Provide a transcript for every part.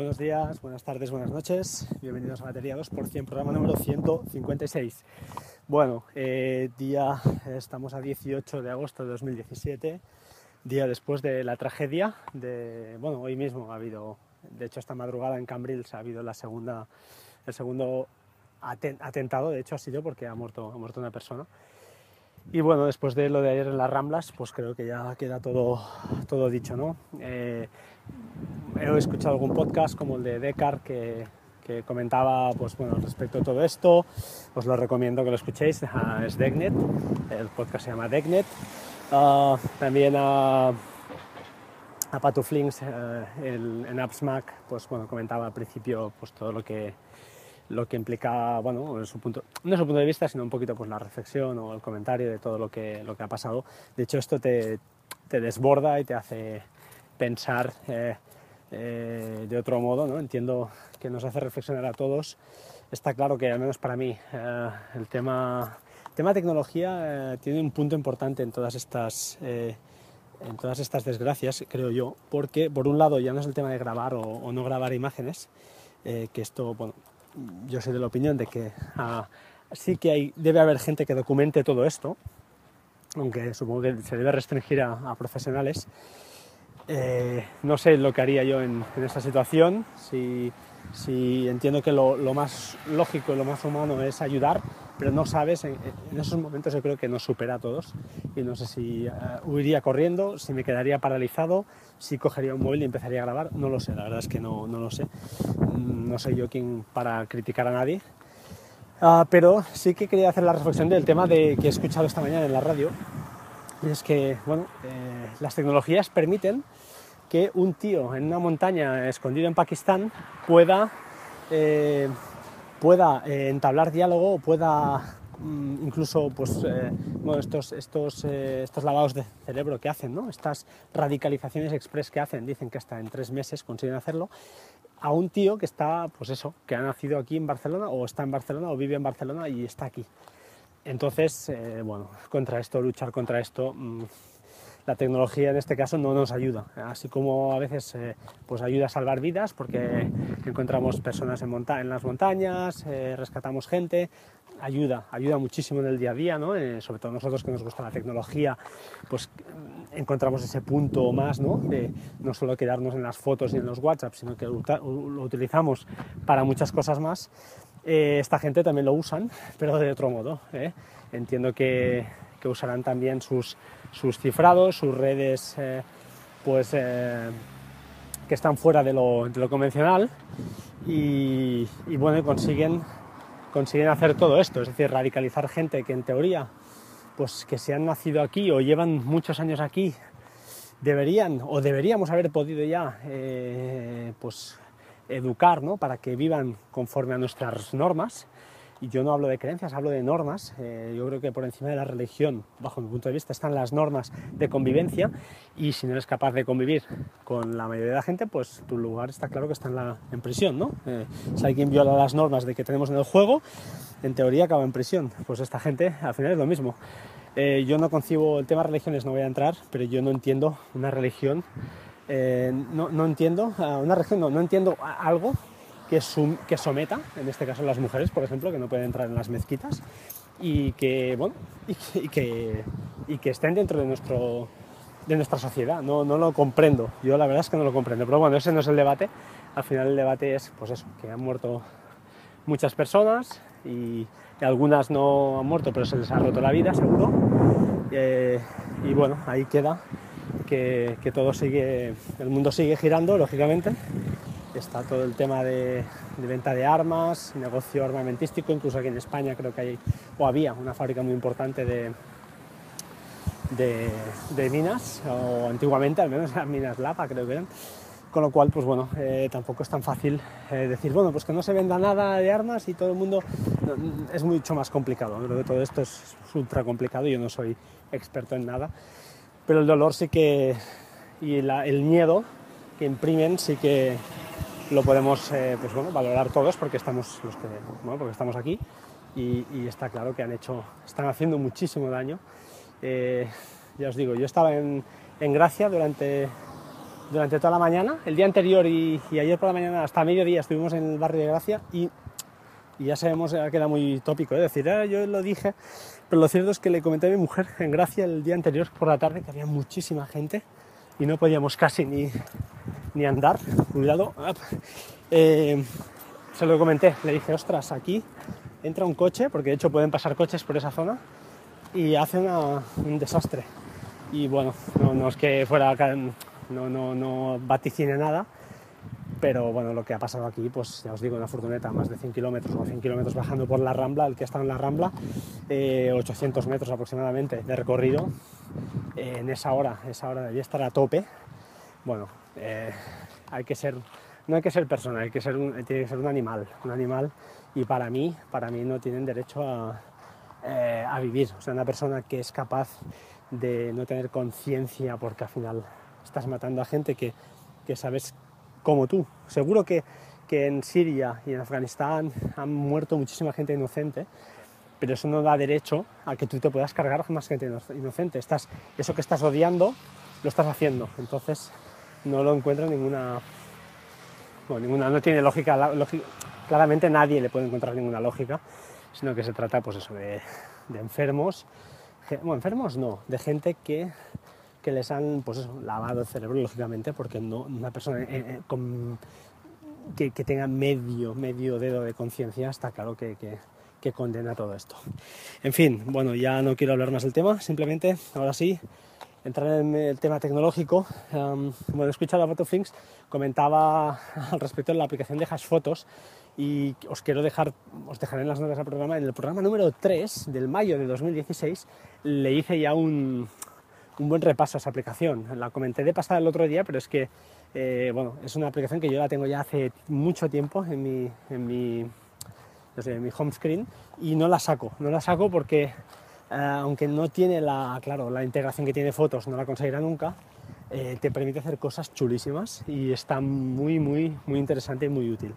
Buenos días, buenas tardes, buenas noches. Bienvenidos a Batería 2%, programa número 156. Bueno, eh, día, estamos a 18 de agosto de 2017, día después de la tragedia de, bueno, hoy mismo ha habido, de hecho esta madrugada en Cambrils ha habido la segunda, el segundo atentado, de hecho ha sido porque ha muerto, ha muerto una persona. Y bueno, después de lo de ayer en las Ramblas, pues creo que ya queda todo, todo dicho, ¿no? Eh, he escuchado algún podcast como el de Decar que, que, comentaba pues, bueno, respecto a todo esto. Os lo recomiendo que lo escuchéis. Es Decknet, el podcast se llama Decknet. Uh, también a, a Patuflinks uh, en AppsMac pues, bueno, comentaba al principio pues, todo lo que, lo que implica, bueno, su punto, no su punto de vista, sino un poquito pues, la reflexión o el comentario de todo lo que, lo que ha pasado. De hecho, esto te, te desborda y te hace pensar eh, eh, de otro modo, ¿no? Entiendo que nos hace reflexionar a todos. Está claro que, al menos para mí, eh, el tema, tema tecnología tiene un punto importante en todas estas en todas estas desgracias, creo yo, porque por un lado ya no es el tema de grabar o, o no grabar imágenes, que esto, bueno, yo soy de la opinión de que ah, sí que hay, debe haber gente que documente todo esto, aunque supongo que se debe restringir a, a profesionales, eh, no sé lo que haría yo en, esta situación, si, entiendo que lo, más lógico y lo más humano es ayudar, pero no sabes, en, esos momentos yo creo que nos supera a todos. Y no sé si uh, huiría corriendo, si me quedaría paralizado, si cogería un móvil y empezaría a grabar, no lo sé, la verdad es que no, lo sé, no soy yo quien para criticar a nadie, uh, pero sí que quería hacer la reflexión del tema de, que he escuchado esta mañana en la radio, y es que, bueno, eh, las tecnologías permiten que un tío en una montaña escondido en Pakistán pueda, eh, pueda eh, entablar diálogo o pueda mm, incluso pues, estos, estos, estos lavados de cerebro que hacen, ¿no? estas radicalizaciones express que hacen, dicen que hasta en tres meses consiguen hacerlo, a un tío que está, pues eso, que ha nacido aquí en Barcelona o está en Barcelona o vive en Barcelona y está aquí. Entonces, eh, bueno, contra esto, luchar contra esto, mmm, la tecnología en este caso no nos ayuda, así como a veces eh, pues ayuda a salvar vidas porque encontramos personas en, monta en las montañas, eh, rescatamos gente, ayuda, ayuda muchísimo en el día a día, ¿no? Eh, sobre todo nosotros que nos gusta la tecnología, pues encontramos ese punto más, ¿no? De no solo quedarnos en las fotos y en los WhatsApp, sino que lo utilizamos para muchas cosas más. Eh, esta gente también lo usan, pero de otro modo. ¿eh? Entiendo que, que, usarán también sus, sus, cifrados, sus redes, eh, pues que están fuera de lo, de lo convencional y, y, bueno, consiguen, consiguen hacer todo esto, es decir, radicalizar gente que en teoría, pues que se han nacido aquí o llevan muchos años aquí, deberían o deberíamos haber podido ya, pues educar ¿no? para que vivan conforme a nuestras normas. Y yo no hablo de creencias, hablo de normas. Eh, yo creo que por encima de la religión, bajo mi punto de vista, están las normas de convivencia. Y si no eres capaz de convivir con la mayoría de la gente, pues tu lugar está claro que está en, la, en prisión. ¿no? Eh, si alguien viola las normas de que tenemos en el juego, en teoría acaba en prisión. Pues esta gente al final es lo mismo. Eh, yo no concibo el tema religiones, no voy a entrar, pero yo no entiendo una religión eh, no, no, entiendo, una región no, no, entiendo algo que, someta, en este caso las mujeres, por ejemplo, que no pueden entrar en las mezquitas y que, bueno, y que, y que, estén dentro de, nuestro, de nuestra sociedad. No, no lo comprendo, yo la verdad es que no lo comprendo, pero bueno, ese no es el debate. Al final el debate es, pues eso, que han muerto muchas personas y, y algunas no han muerto, pero se les ha roto la vida, seguro. Eh, y bueno, ahí queda que, que, todo sigue, el mundo sigue girando, lógicamente. Está todo el tema de, de, venta de armas, negocio armamentístico, incluso aquí en España creo que hay, o había una fábrica muy importante de, de, de minas, o antiguamente al menos eran minas Lapa, creo que eran. Con lo cual, pues bueno, eh, tampoco es tan fácil eh, decir, bueno, pues que no se venda nada de armas y todo el mundo es mucho más complicado. Creo que todo esto es ultra complicado, yo no soy experto en nada pero el dolor sí que y la, el miedo que imprimen sí que lo podemos eh, pues bueno, valorar todos porque estamos, los que, bueno, porque estamos aquí y, y, está claro que han hecho, están haciendo muchísimo daño. Eh, ya os digo, yo estaba en, en Gracia durante, durante toda la mañana, el día anterior y, y ayer por la mañana hasta mediodía estuvimos en el barrio de Gracia y, y ya sabemos, ya queda muy tópico, ¿eh? decir, ah, yo lo dije, pero lo cierto es que le comenté a mi mujer en Gracia el día anterior por la tarde que había muchísima gente y no podíamos casi ni, ni andar, cuidado. Eh, se lo comenté, le dije, ostras, aquí entra un coche, porque de hecho pueden pasar coches por esa zona, y hace un desastre. Y bueno, no, no es que fuera, no, no, no vaticine nada, pero bueno, lo que ha pasado aquí, pues ya os digo, una furgoneta más de 100 kilómetros o 100 kilómetros bajando por la Rambla, el que está en la Rambla, eh, 800 metros aproximadamente de recorrido, eh, en esa hora, esa hora debía estar a tope. Bueno, eh, hay que ser, no hay que ser persona, hay que ser un, tiene que ser un animal, un animal, y para mí, para mí no tienen derecho a, eh, a vivir. O sea, una persona que es capaz de no tener conciencia porque al final estás matando a gente que, que sabes como tú. Seguro que, que en Siria y en Afganistán han muerto muchísima gente inocente, pero eso no da derecho a que tú te puedas cargar más gente ino- inocente. Estás, eso que estás odiando lo estás haciendo. Entonces no lo encuentro ninguna... Bueno, ninguna, no tiene lógica, la- lógica- Claramente nadie le puede encontrar ninguna lógica, sino que se trata pues eso, de, de enfermos. Bueno, enfermos no, de gente que, que les han pues eso, lavado el cerebro, lógicamente, porque no, una persona eh, eh, con que, tenga medio, medio dedo de conciencia, está claro que, que- condena todo esto. En fin, bueno, ya no quiero hablar más del tema, simplemente, ahora sí, entrar en el tema tecnológico. Um, bueno, he escuchado a Photoflinks, comentaba al respecto de la aplicación de Hash Photos y os quiero dejar, os dejaré en las notas del programa, en el programa número 3 del mayo de 2016 le hice ya un, un buen repaso a esa aplicación. La comenté de pasada el otro día, pero es que eh, bueno, es una aplicación que yo la tengo ya hace mucho tiempo en mi, en mi, no sé, mi home screen y no la saco. No la saco porque eh, aunque no tiene la, claro, la integración que tiene fotos, no la conseguirá nunca, eh, te permite hacer cosas chulísimas y está muy, muy, muy interesante y muy útil.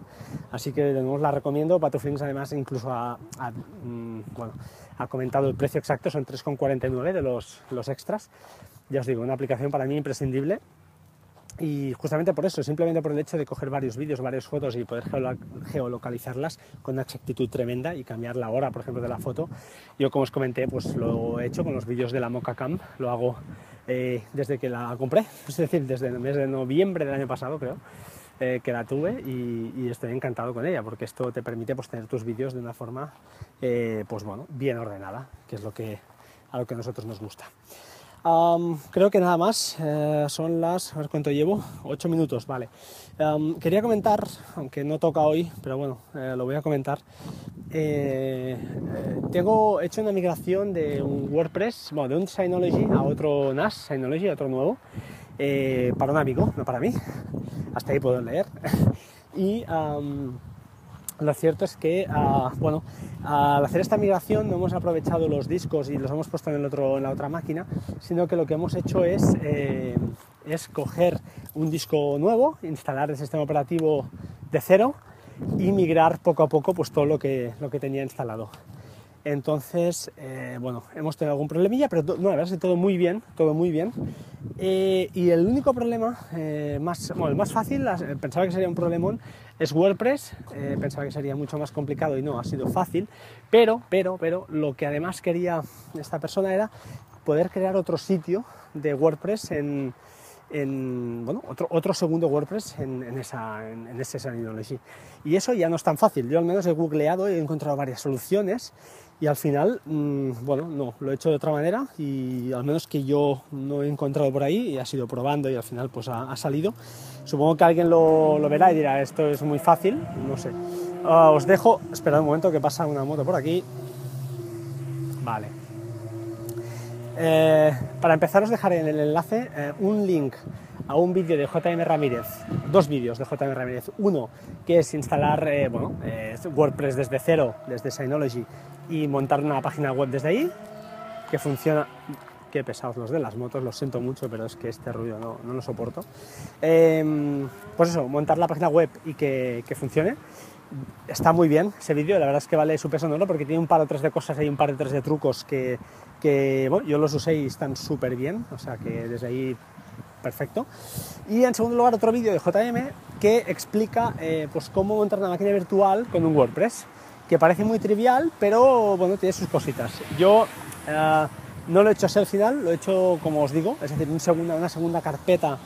Así que de nuevo la recomiendo. Patuflinks además incluso ha, ha, mm, bueno, ha comentado el precio exacto, son 3,49 de los, los extras. Ya os digo, una aplicación para mí imprescindible y justamente por eso, simplemente por el hecho de coger varios vídeos, varias fotos y poder geolo- geolocalizarlas con una exactitud tremenda y cambiar la hora, por ejemplo, de la foto. Yo, como os comenté, pues lo he hecho con los vídeos de la Mocha Cam, lo hago eh, desde que la compré, es decir, desde el mes de noviembre del año pasado, creo, eh, que la tuve y, y estoy encantado con ella, porque esto te permite pues, tener tus vídeos de una forma, eh, pues bueno, bien ordenada, que es lo que, a lo que a nosotros nos gusta. Am, creo que nada más, eh, son las, a ver cuánto llevo, 8 minutos, vale. Quería comentar, aunque no toca hoy, pero bueno, eh, lo voy a comentar. Eh, tengo hecho una migración de un WordPress, bueno, de un Synology a otro NAS, Synology, a otro nuevo, para un amigo, no para mí. Hasta ahí puedo leer. y lo cierto es que, ah, bueno, al hacer esta migración no hemos aprovechado los discos y los hemos puesto en, el otro, en la otra máquina, sino que lo que hemos hecho es, eh, es coger un disco nuevo, instalar el sistema operativo de cero y migrar poco a poco pues, todo lo que, lo que tenía instalado. Entonces, eh, bueno, hemos tenido algún problemilla, pero no, la verdad es todo muy bien, todo muy bien. Eh, y el único problema, eh, más, bueno, el más fácil, pensaba que sería un problemón, es WordPress. pensaba que sería mucho más complicado y no, ha sido fácil. Pero, pero, pero, lo que además quería esta persona era poder crear otro sitio de WordPress en, en, bueno, otro, otro segundo WordPress en, en esa, en, en ese Synology. Y eso ya no es tan fácil. Yo al menos he googleado y he encontrado varias soluciones y al final, mm, bueno, no, lo he hecho de otra manera y al menos que yo no he encontrado por ahí y ha sido probando y al final pues ha, ha salido. Supongo que alguien lo, lo verá y dirá, esto es muy fácil, no sé. Ah, os dejo, esperad un momento que pasa una moto por aquí. Vale. Eh, para empezar os dejaré en el enlace eh, un link a un vídeo de JM Ramírez, dos vídeos de JM Ramírez. Uno que es instalar eh, bueno, WordPress desde cero, desde Synology, y montar una página web desde ahí, que funciona... Qué pesados los de las motos, lo siento mucho, pero es que este ruido no, no lo soporto. Eh, pues eso, montar la página web y que funcione. Está muy bien ese vídeo, la verdad es que vale su peso en oro porque tiene un par o tres de cosas y un par de tres de trucos que, que bueno, yo los usé y están súper bien, o sea que desde ahí perfecto. Y en segundo lugar otro vídeo de JM que explica eh, pues cómo montar una máquina virtual con un WordPress, que parece muy trivial, pero bueno, tiene sus cositas. Yo eh, no lo he hecho así al final, lo he hecho como os digo, es decir, segunda, una segunda carpeta.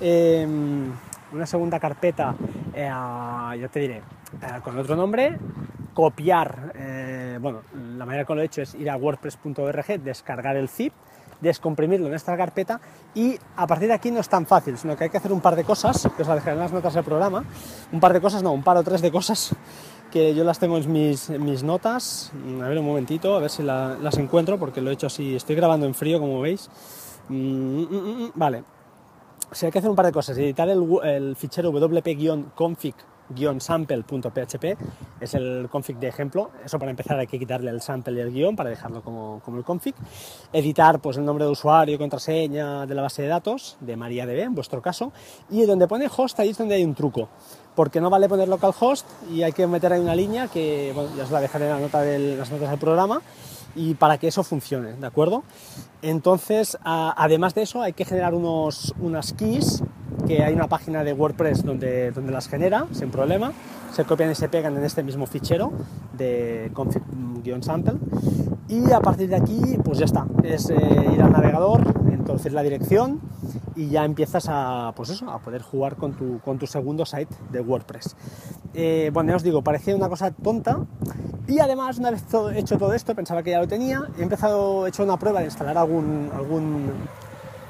Em, una segunda carpeta, eh, ya te diré, con otro nombre, copiar, bueno, la manera que lo he hecho es ir a wordpress.org, descargar el zip, descomprimirlo en esta carpeta y a partir de aquí no es tan fácil, sino que hay que hacer un par de cosas, que os la dejaré en las notas del programa, un par de cosas, no, un par o tres de cosas que yo las tengo en mis, mis notas, a ver un momentito, a ver si las encuentro, porque lo he hecho así, estoy grabando en frío como veis, mm, mm, mm, vale, si hay que hacer un par de cosas, editar el, el fichero wp-config sample.php es el config de ejemplo. Eso para empezar hay que quitarle el sample y el guion para dejarlo como, como el config. Editar pues, el nombre de usuario contraseña de la base de datos de MariaDB en vuestro caso. Y donde pone host ahí es donde hay un truco. Porque no vale poner localhost y hay que meter ahí una línea que bueno, ya os la dejaré en la nota las notas del programa y para que eso funcione, ¿de acuerdo? Entonces, además de eso, hay que generar unos, unas keys que hay una página de WordPress donde, donde las genera sin problema, se copian y se pegan en este mismo fichero de config-sample. Y a partir de aquí pues ya está, es eh, ir al navegador, introducir la dirección y ya empiezas a, pues eso, a poder jugar con tu, con tu segundo site de WordPress. Eh, bueno, ya os digo, parecía una cosa tonta y además una vez hecho todo esto pensaba que ya lo tenía, he empezado, he hecho una prueba de instalar algún, algún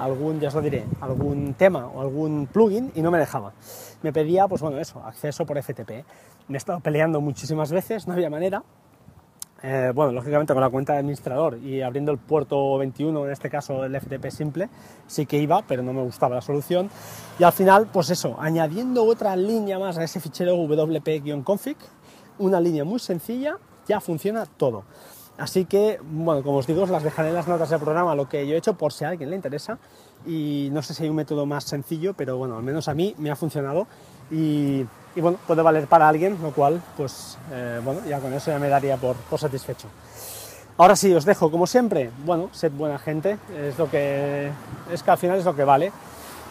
algún, ya os lo diré, algún tema o algún plugin y no me dejaba. Me pedía, pues bueno, eso, acceso por FTP. Me he estado peleando muchísimas veces, no había manera. Eh, bueno, lógicamente con la cuenta de administrador y abriendo el puerto 21, en este caso el FTP simple, sí que iba, pero no me gustaba la solución. Y al final, pues eso, añadiendo otra línea más a ese fichero wp-config, una línea muy sencilla, ya funciona todo. Así que, bueno, como os digo, os las dejaré en las notas del programa lo que yo he hecho por si a alguien le interesa. Y no sé si hay un método más sencillo, pero bueno, al menos a mí me ha funcionado y, bueno, puede valer para alguien, lo cual, pues, eh, bueno, ya con eso ya me daría por, satisfecho. Ahora sí, os dejo, como siempre, bueno, sed buena gente, es lo que, es que al final es lo que vale.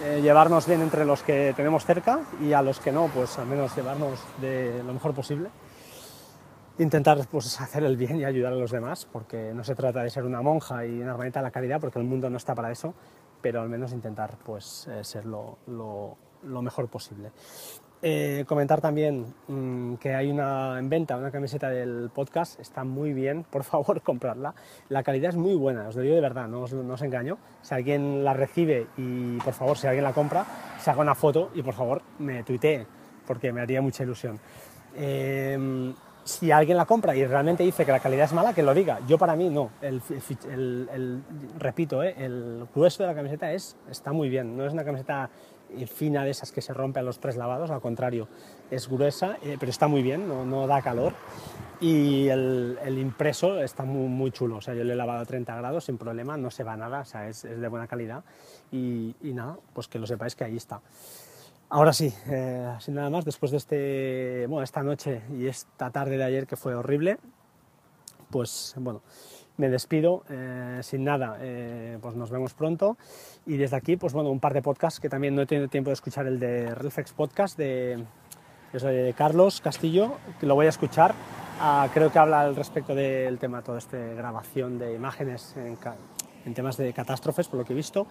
Eh, llevarnos bien entre los que tenemos cerca y a los que no, pues al menos llevarnos de lo mejor posible intentar pues, hacer el bien y ayudar a los demás, porque no se trata de ser una monja y una hermanita de la caridad, porque el mundo no está para eso, pero al menos intentar pues, eh, ser lo, mejor posible. Eh, comentar también mm, que hay una en venta una camiseta del podcast, está muy bien, por favor comprarla. La calidad es muy buena, os lo digo de verdad, no os, no os engaño. Si alguien la recibe y por favor, si alguien la compra, se haga una foto y por favor me tuitee, porque me haría mucha ilusión. Eh, si alguien la compra y realmente dice que la calidad es mala, que lo diga. Yo para mí no. El, repito, ¿eh? el grueso de la camiseta es, está muy bien. No es una camiseta fina de esas que se rompe a los tres lavados, al contrario, es gruesa, eh, pero está muy bien, no, da calor. Y el, impreso está muy, chulo. O sea, yo le he lavado a 30 grados sin problema, no se va nada, o sea, es, de buena calidad. Y, y nada, pues que lo sepáis que ahí está. Ahora sí, eh, sin nada más, después de este, bueno, esta noche y esta tarde de ayer que fue horrible, pues bueno, me despido, eh, sin nada, eh, pues nos vemos pronto. Y desde aquí, pues bueno, un par de podcasts que también no he tenido tiempo de escuchar, el de Reflex Podcast de, de Carlos Castillo, que lo voy a escuchar, ah, creo que habla al respecto del tema, toda esta grabación de imágenes en, en temas de catástrofes, por lo que he visto,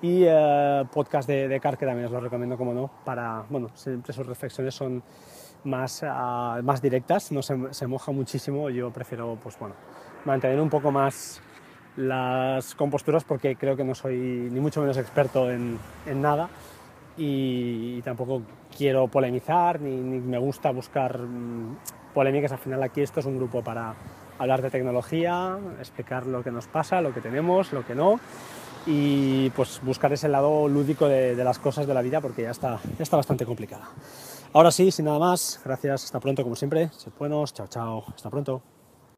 y eh, podcast de, de Car, que también os lo recomiendo, como no, para, bueno, siempre sus reflexiones son más, ah, más directas, no se, se, moja muchísimo, yo prefiero, pues bueno, mantener un poco más las composturas porque creo que no soy ni mucho menos experto en, en nada. Y, tampoco quiero polemizar ni, ni me gusta buscar mm, polémicas, al final aquí esto es un grupo para hablar de tecnología, explicar lo que nos pasa, lo que tenemos, lo que no y pues buscar ese lado lúdico de, las cosas de la vida porque ya está, ya está bastante complicada. Ahora sí, sin nada más, gracias, hasta pronto como siempre, sed buenos, chao chao, hasta pronto.